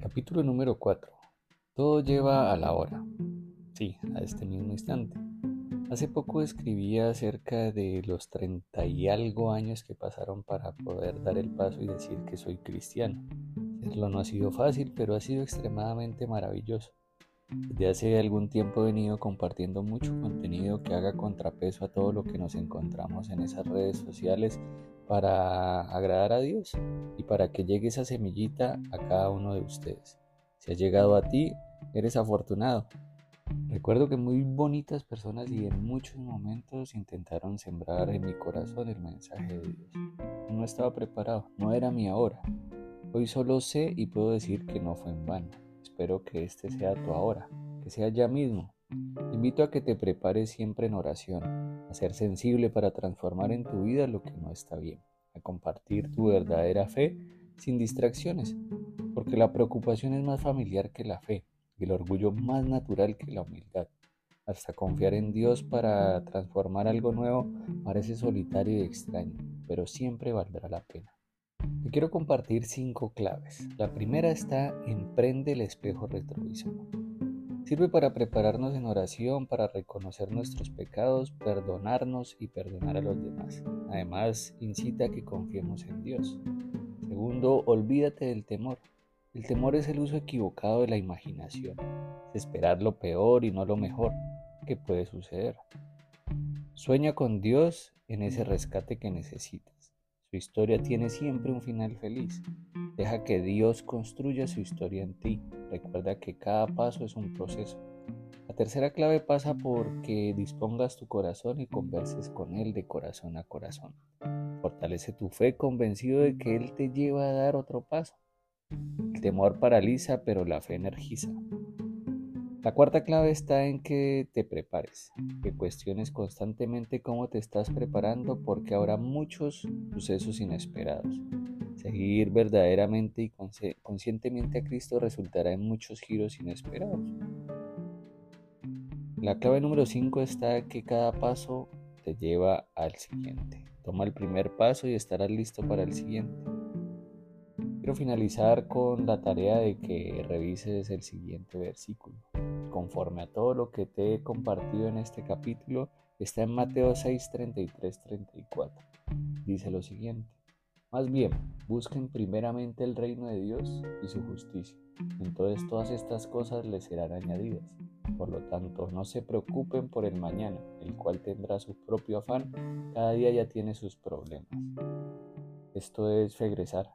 Capítulo número 4. Todo lleva a la hora. Sí, a este mismo instante. Hace poco escribí acerca de los treinta y algo años que pasaron para poder dar el paso y decir que soy cristiano. Serlo no ha sido fácil, pero ha sido extremadamente maravilloso. Desde hace algún tiempo he venido compartiendo mucho contenido que haga contrapeso a todo lo que nos encontramos en esas redes sociales para agradar a Dios y para que llegue esa semillita a cada uno de ustedes. Si ha llegado a ti, eres afortunado. Recuerdo que muy bonitas personas y en muchos momentos intentaron sembrar en mi corazón el mensaje de Dios. No estaba preparado, no era mi hora. Hoy solo sé y puedo decir que no fue en vano. Espero que este sea tu ahora, que sea ya mismo. Te invito a que te prepares siempre en oración, a ser sensible para transformar en tu vida lo que no está bien, a compartir tu verdadera fe sin distracciones, porque la preocupación es más familiar que la fe y el orgullo más natural que la humildad. Hasta confiar en Dios para transformar algo nuevo parece solitario y extraño, pero siempre valdrá la pena. Te quiero compartir cinco claves. La primera está en prende el espejo retrovisor. Sirve para prepararnos en oración, para reconocer nuestros pecados, perdonarnos y perdonar a los demás. Además, incita a que confiemos en Dios. Segundo, olvídate del temor. El temor es el uso equivocado de la imaginación. Es esperar lo peor y no lo mejor que puede suceder. Sueña con Dios en ese rescate que necesitas. Su historia tiene siempre un final feliz. Deja que Dios construya su historia en ti. Recuerda que cada paso es un proceso. La tercera clave pasa por que dispongas tu corazón y converses con Él de corazón a corazón. Fortalece tu fe convencido de que Él te lleva a dar otro paso. El temor paraliza, pero la fe energiza. La cuarta clave está en que te prepares, que cuestiones constantemente cómo te estás preparando porque habrá muchos sucesos inesperados. Seguir verdaderamente y conscientemente a Cristo resultará en muchos giros inesperados. La clave número 5 está que cada paso te lleva al siguiente. Toma el primer paso y estarás listo para el siguiente. Quiero finalizar con la tarea de que revises el siguiente versículo conforme a todo lo que te he compartido en este capítulo, está en Mateo 6, 33, 34. Dice lo siguiente. Más bien, busquen primeramente el reino de Dios y su justicia. Entonces todas estas cosas les serán añadidas. Por lo tanto, no se preocupen por el mañana, el cual tendrá su propio afán. Cada día ya tiene sus problemas. Esto es regresar.